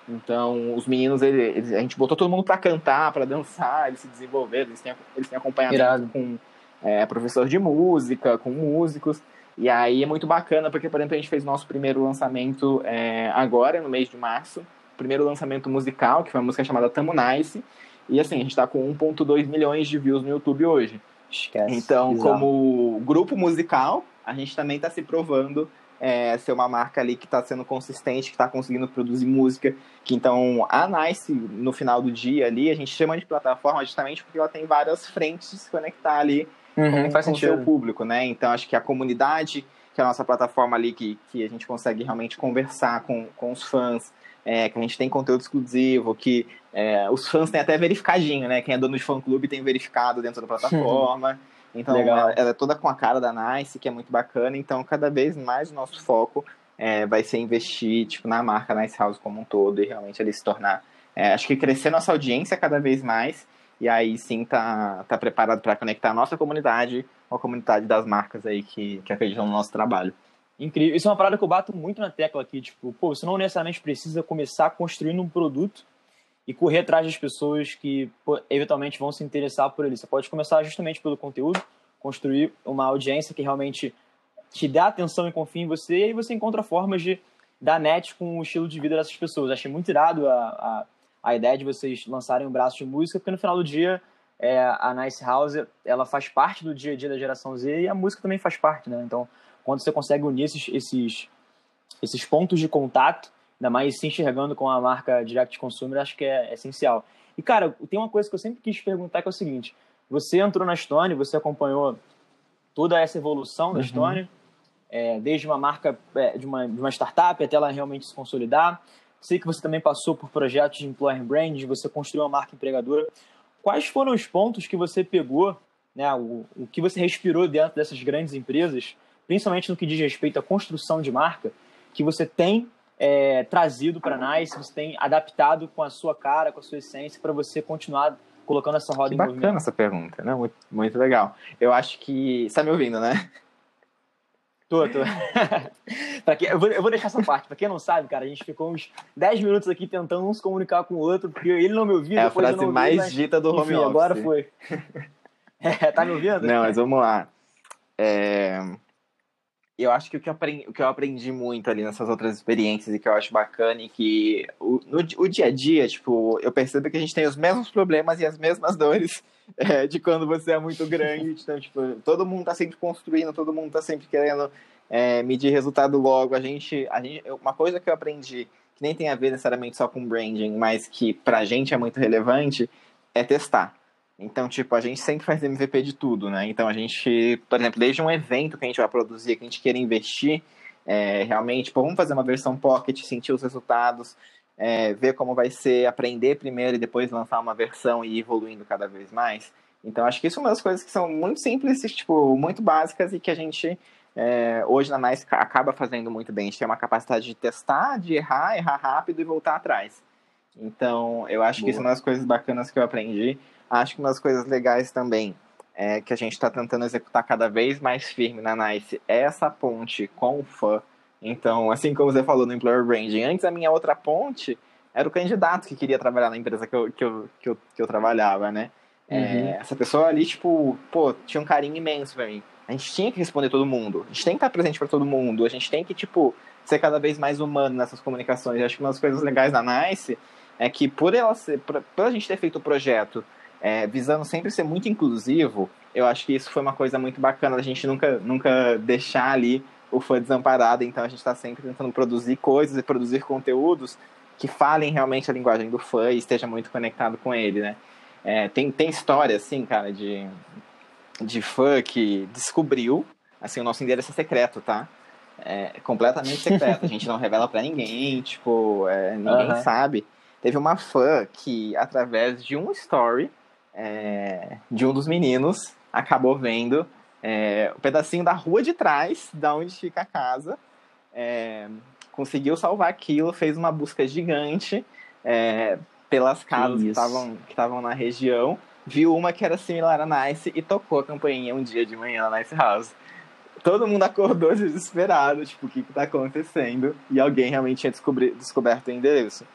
Então, os meninos, eles, a gente botou todo mundo para cantar, para dançar, eles se desenvolveram, eles têm, eles têm acompanhamento Irado. com é, professor de música, com músicos. E aí é muito bacana, porque, por exemplo, a gente fez nosso primeiro lançamento é, agora, no mês de março. Primeiro lançamento musical, que foi uma música chamada Tamo Nice. E assim, a gente está com 1,2 milhões de views no YouTube hoje. Esquece. Então, Exato. como grupo musical, a gente também está se provando é, ser uma marca ali que está sendo consistente, que está conseguindo produzir música. Que então a Nice, no final do dia ali, a gente chama de plataforma justamente porque ela tem várias frentes de se conectar ali uhum, com, com o seu público, né? Então acho que a comunidade, que é a nossa plataforma ali que, que a gente consegue realmente conversar com, com os fãs, é, que a gente tem conteúdo exclusivo, que é, os fãs têm até verificadinho, né? Quem é dono de fã clube tem verificado dentro da plataforma. [LAUGHS] Então, ela, ela, é toda com a cara da Nice, que é muito bacana. Então, cada vez mais o nosso foco é, vai ser investir tipo, na marca Nice House como um todo e realmente ele se tornar. É, acho que crescer nossa audiência cada vez mais e aí sim tá, tá preparado para conectar a nossa comunidade com a comunidade das marcas aí que, que acreditam no nosso trabalho.
Incrível. Isso é uma parada que eu bato muito na tecla aqui. Tipo, pô, você não necessariamente precisa começar construindo um produto e correr atrás das pessoas que pô, eventualmente vão se interessar por ele. Você pode começar justamente pelo conteúdo, construir uma audiência que realmente te dá atenção e confia em você, e aí você encontra formas de dar net com o estilo de vida dessas pessoas. Achei muito irado a, a, a ideia de vocês lançarem um braço de música, porque no final do dia é, a Nice House ela faz parte do dia a dia da geração Z e a música também faz parte, né? Então quando você consegue unir esses, esses, esses pontos de contato, ainda mais se enxergando com a marca Direct Consumer, acho que é, é essencial. E, cara, tem uma coisa que eu sempre quis perguntar, que é o seguinte, você entrou na Stone, você acompanhou toda essa evolução da uhum. Stone, é, desde uma marca, é, de, uma, de uma startup até ela realmente se consolidar. Sei que você também passou por projetos de employer brand, você construiu uma marca empregadora. Quais foram os pontos que você pegou, né, o, o que você respirou dentro dessas grandes empresas principalmente no que diz respeito à construção de marca, que você tem é, trazido para a Nice, você tem adaptado com a sua cara, com a sua essência, para você continuar colocando essa roda
que
em
bacana movimento? essa pergunta, né? Muito, muito legal. Eu acho que. Você está me ouvindo, né?
Tô, tô. [LAUGHS] pra que, eu, vou, eu vou deixar essa parte. Pra quem não sabe, cara, a gente ficou uns 10 minutos aqui tentando um se comunicar com o outro, porque ele não me ouvia.
É a frase mais mas, dita do enfim, home office.
agora foi. [LAUGHS] é, tá me ouvindo?
Não, mas vamos lá. É... eu acho que o que, eu aprendi, o que eu aprendi muito ali nessas outras experiências e que eu acho bacana e que o, no, o dia a dia, tipo, eu percebo que a gente tem os mesmos problemas e as mesmas dores é, [LAUGHS] de quando você é muito grande. Então, tipo, todo mundo tá sempre construindo, todo mundo tá sempre querendo é, medir resultado logo. A gente, a gente, uma coisa que eu aprendi, que nem tem a ver necessariamente só com branding, mas que pra gente é muito relevante, é testar. Então, tipo, a gente sempre faz MVP de tudo, né? Então, a gente, por exemplo, desde um evento que a gente vai produzir, que a gente queira investir, é, realmente, tipo, vamos fazer uma versão pocket, sentir os resultados, é, ver como vai ser, aprender primeiro e depois lançar uma versão e ir evoluindo cada vez mais. Então, acho que isso é uma das coisas que são muito simples, tipo, muito básicas e que a gente, é, hoje na NICE, acaba fazendo muito bem. A gente tem uma capacidade de testar, de errar, errar rápido e voltar atrás. Então, eu acho Boa. que isso é uma das coisas bacanas que eu aprendi. Acho que uma das coisas legais também é que a gente está tentando executar cada vez mais firme na Nice é essa ponte com o fã. Então, assim como você falou no Employer Branding, antes a minha outra ponte era o candidato que queria trabalhar na empresa que eu, que eu, que eu, que eu trabalhava, né? É, uhum. É, essa pessoa ali, tipo, pô, tinha um carinho imenso pra mim. A gente tinha que responder todo mundo. A gente tem que estar presente para todo mundo. A gente tem que, tipo, ser cada vez mais humano nessas comunicações. Eu acho que uma das coisas legais da Nice é que por ela ser, por, por a gente ter feito o projeto é, visando sempre ser muito inclusivo, eu acho que isso foi uma coisa muito bacana, a gente nunca, nunca deixar ali o fã desamparado, então a gente está sempre tentando produzir coisas e produzir conteúdos que falem realmente a linguagem do fã e esteja muito conectado com ele, né? É, tem, tem história, assim, cara, de, de fã que descobriu, assim, o nosso endereço é secreto, tá? É completamente secreto, a gente não revela para ninguém, tipo, é, ninguém uhum. sabe. Teve uma fã que, através de um story, é, de um dos meninos acabou vendo é, um pedacinho da rua de trás, da onde fica a casa. É, conseguiu salvar aquilo, fez uma busca gigante é, pelas casas que estavam que estavam na região, viu uma que era similar a Nice e tocou a campainha um dia de manhã na Nice House. Todo mundo acordou [LAUGHS] desesperado, tipo, o que, que tá acontecendo? E alguém realmente tinha descoberto o endereço.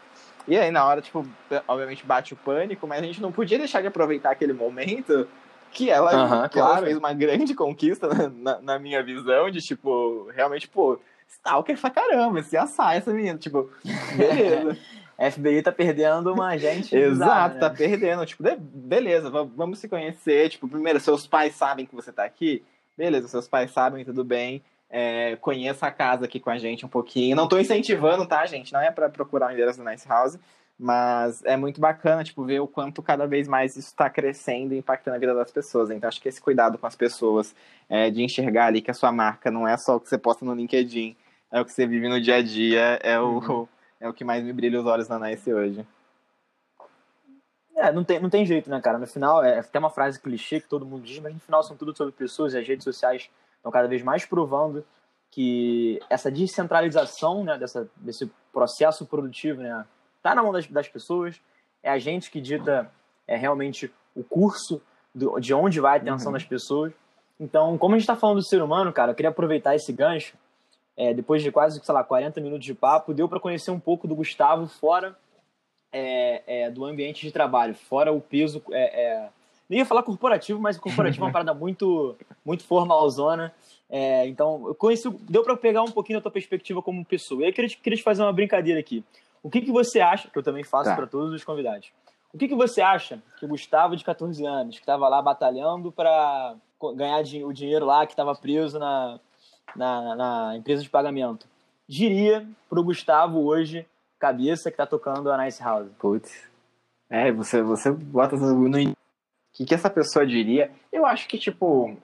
E aí, na hora, tipo, obviamente bate o pânico, mas a gente não podia deixar de aproveitar aquele momento que ela, que claro. ela fez uma grande conquista na, na, na, minha visão, de, tipo, realmente, pô, stalker pra caramba, se assar essa menina, tipo, beleza. [LAUGHS]
FBI tá perdendo uma gente.
Exato, né? tá perdendo. Tipo, beleza, vamos se conhecer. Tipo, primeiro, seus pais sabem que você tá aqui? Beleza, seus pais sabem, tudo bem. É, conheça a casa aqui com a gente um pouquinho. Não estou incentivando, tá, gente? Não é para procurar o endereço do Nice House, mas é muito bacana, tipo, ver o quanto cada vez mais isso está crescendo e impactando a vida das pessoas. Então, acho que esse cuidado com as pessoas, é, de enxergar ali que a sua marca não é só o que você posta no LinkedIn, é o que você vive no dia a dia, é o, uhum. [LAUGHS] é o que mais me brilha os olhos na Nice hoje.
É, não tem, não tem jeito, né, cara? No final, é até uma frase clichê que todo mundo diz, mas no final são tudo sobre pessoas e as redes sociais estão cada vez mais provando que essa descentralização né, dessa, desse processo produtivo né, tá na mão das, das pessoas, é a gente que dita é, realmente o curso do, de onde vai a atenção uhum. das pessoas. Então, como a gente está falando do ser humano, cara, eu queria aproveitar esse gancho. É, depois de quase, sei lá, 40 minutos de papo, deu para conhecer um pouco do Gustavo fora é, é, do ambiente de trabalho, fora o peso é, é, nem ia falar corporativo, mas corporativo é uma [LAUGHS] parada muito, muito formalzona. É, então, eu conheci, deu para pegar um pouquinho da tua perspectiva como pessoa. E aí eu queria te, queria te fazer uma brincadeira aqui. O que, que você acha, que eu também faço tá. para todos os convidados, o que, que você acha que o Gustavo, de 14 anos, que estava lá batalhando para ganhar o dinheiro lá, que estava preso na, na, na, empresa de pagamento, diria para o Gustavo hoje, cabeça, que está tocando a Nice House?
Putz. É, você, você bota no que, que essa pessoa diria? Eu acho que, tipo,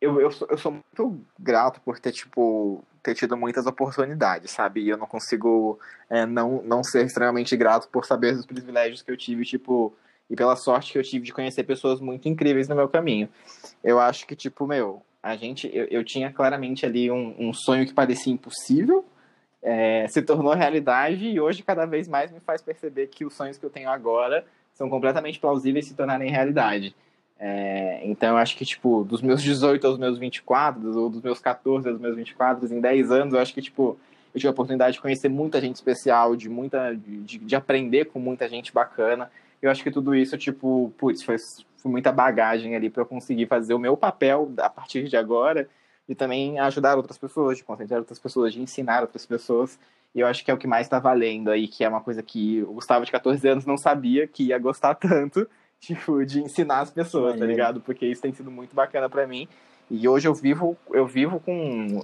eu, eu, sou, eu sou muito grato por ter, tipo, ter tido muitas oportunidades, sabe? E eu não consigo é, não, não ser extremamente grato por saber dos privilégios que eu tive, tipo, e pela sorte que eu tive de conhecer pessoas muito incríveis no meu caminho. Eu acho que, tipo, meu, a gente, eu, eu tinha claramente ali um, um sonho que parecia impossível, é, se tornou realidade e hoje cada vez mais me faz perceber que os sonhos que eu tenho agora são completamente plausíveis se tornarem realidade. É, então, eu acho que, tipo, dos meus 18 aos meus 24, ou dos meus 14 aos meus 24, em 10 anos, eu acho que, tipo, eu tive a oportunidade de conhecer muita gente especial, de, muita, de, de aprender com muita gente bacana. Eu acho que tudo isso, tipo, putz, foi, foi muita bagagem ali para eu conseguir fazer o meu papel a partir de agora de também ajudar outras pessoas, de concentrar outras pessoas, de ensinar outras pessoas. E eu acho que é o que mais está valendo aí, que é uma coisa que o Gustavo de 14 anos não sabia que ia gostar [LAUGHS] tanto, tipo, de ensinar as pessoas, tá ligado? Porque isso tem sido muito bacana para mim. E hoje eu vivo, eu vivo com.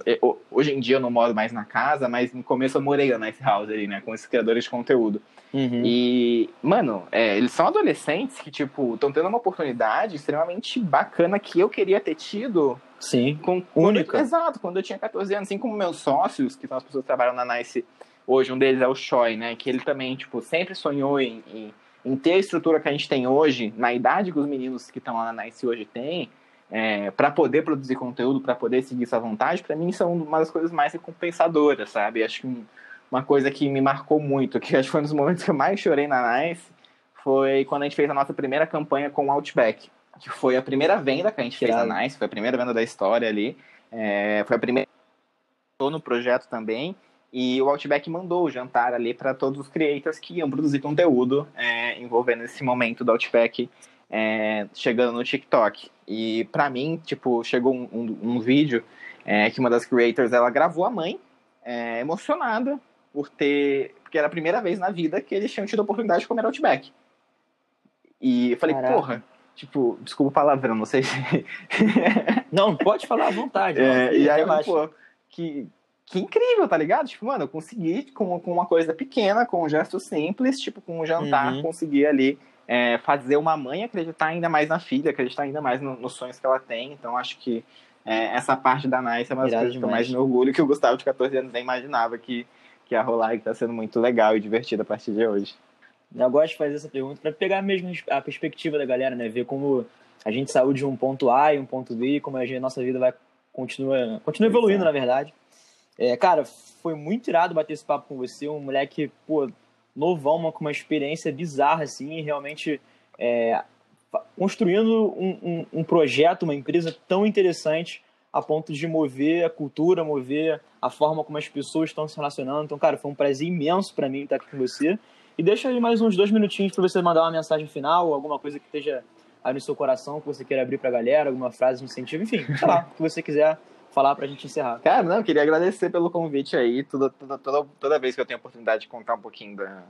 Hoje em dia eu não moro mais na casa, mas no começo eu morei na Nice House ali, né? Com esses criadores de conteúdo. Uhum. E, mano, é, eles são adolescentes que, tipo, estão tendo uma oportunidade extremamente bacana que eu queria ter tido.
Sim.
Com, única. exato, quando eu tinha 14 anos. Assim como meus sócios, que são as pessoas que trabalham na Nice hoje, um deles é o Choi, né? Que ele também, tipo, sempre sonhou em, em, em ter a estrutura que a gente tem hoje, na idade que os meninos que estão lá na Nice hoje têm é, para poder produzir conteúdo, para poder seguir sua vontade, para mim são uma das coisas mais recompensadoras, sabe? Acho que uma coisa que me marcou muito, que acho que foi um dos momentos que eu mais chorei na Nice, foi quando a gente fez a nossa primeira campanha com o Outback, que foi a primeira venda que a gente fez na Nice, foi a primeira venda da história ali, é, foi a primeira no projeto também, e o Outback mandou o jantar ali para todos os creators que iam produzir conteúdo é, envolvendo esse momento do Outback é, chegando no TikTok. E para mim, tipo, chegou um, um, um vídeo é, que uma das creators ela gravou a mãe é, emocionada por ter. Porque era a primeira vez na vida que eles tinham tido a oportunidade de comer Outback. E eu falei, Caraca. porra, tipo, desculpa o palavrão, não sei se. [LAUGHS]
não, pode falar à vontade.
É, e aí, pô, que, que incrível, tá ligado? Tipo, mano, eu consegui com, com uma coisa pequena, com um gesto simples, tipo, com um jantar, uhum. conseguir ali é, fazer uma mãe acreditar ainda mais na filha, acreditar ainda mais no, nos sonhos que ela tem. Então, acho que é, essa parte da Nice é uma das coisas que eu mais me orgulho, que o Gustavo de 14 anos nem imaginava que, que ia rolar e que tá sendo muito legal e divertido a partir de hoje.
Eu gosto de fazer essa pergunta para pegar mesmo a perspectiva da galera, né? Ver como a gente saiu de um ponto A e um ponto B como a gente, nossa vida vai continua, continua evoluindo, na verdade. É, cara, foi muito irado bater esse papo com você, um moleque, pô, novão, uma, com uma experiência bizarra, assim, realmente é, construindo um, um, um, projeto, uma empresa tão interessante a ponto de mover a cultura, mover a forma como as pessoas estão se relacionando. Então, cara, foi um prazer imenso para mim estar aqui com você. E deixa aí mais uns dois minutinhos para você mandar uma mensagem final, alguma coisa que esteja aí no seu coração, que você queira abrir para a galera, alguma frase de incentivo, enfim, sei lá, o que você quiser falar pra gente encerrar.
Cara, não, queria agradecer pelo convite aí. Toda, toda, toda, toda vez que eu tenho a oportunidade de contar um pouquinho da,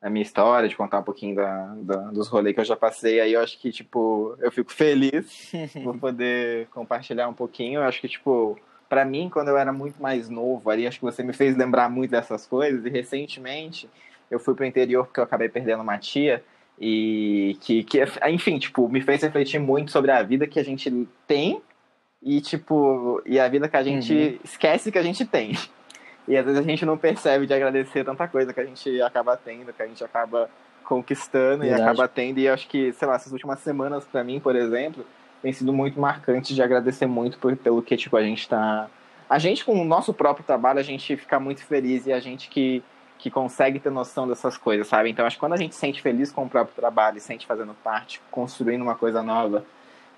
da minha história, de contar um pouquinho da, da, dos rolês que eu já passei, aí eu acho que, tipo, eu fico feliz [LAUGHS] por poder compartilhar um pouquinho. Eu acho que, tipo, para mim, quando eu era muito mais novo, ali acho que você me fez lembrar muito dessas coisas, e recentemente eu fui pro interior porque eu acabei perdendo uma tia, e que, que enfim, tipo, me fez refletir muito sobre a vida que a gente tem e, tipo, e a vida que a gente uhum. esquece que a gente tem. E às vezes a gente não percebe de agradecer tanta coisa que a gente acaba tendo, que a gente acaba conquistando Verdade. e acaba tendo. E acho que, sei lá, essas últimas semanas, para mim, por exemplo, tem sido muito marcante de agradecer muito por, pelo que, tipo, a gente tá. A gente, com o nosso próprio trabalho, a gente fica muito feliz e a gente que, que consegue ter noção dessas coisas, sabe? Então, acho que quando a gente se sente feliz com o próprio trabalho, se sente fazendo parte, construindo uma coisa nova,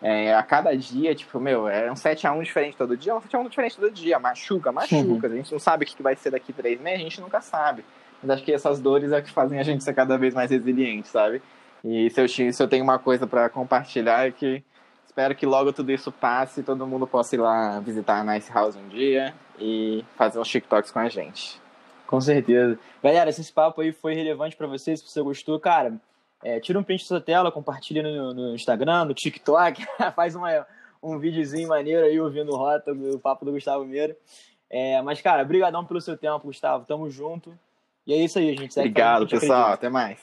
é, a cada dia, tipo, meu, é um 7x1 diferente todo dia, é um 7x1 diferente todo dia, machuca, machuca. Uhum. A gente não sabe o que vai ser daqui três meses, a gente nunca sabe. Mas acho que essas dores é que fazem a gente ser cada vez mais resiliente, sabe? E se eu, se eu tenho uma coisa para compartilhar é que espero que logo tudo isso passe e todo mundo possa ir lá visitar a Nice House um dia e fazer uns TikToks com a gente.
Com certeza. Galera, esse papo aí foi relevante para vocês, se você gostou, cara, é, tira um print da sua tela, compartilha no, no Instagram, no TikTok, [LAUGHS] faz uma, um videozinho maneiro aí ouvindo o Rota, o papo do Gustavo Meira. É, mas, cara, brigadão pelo seu tempo, Gustavo. Tamo junto. E é isso aí, gente.
Obrigado, pessoal. Até mais.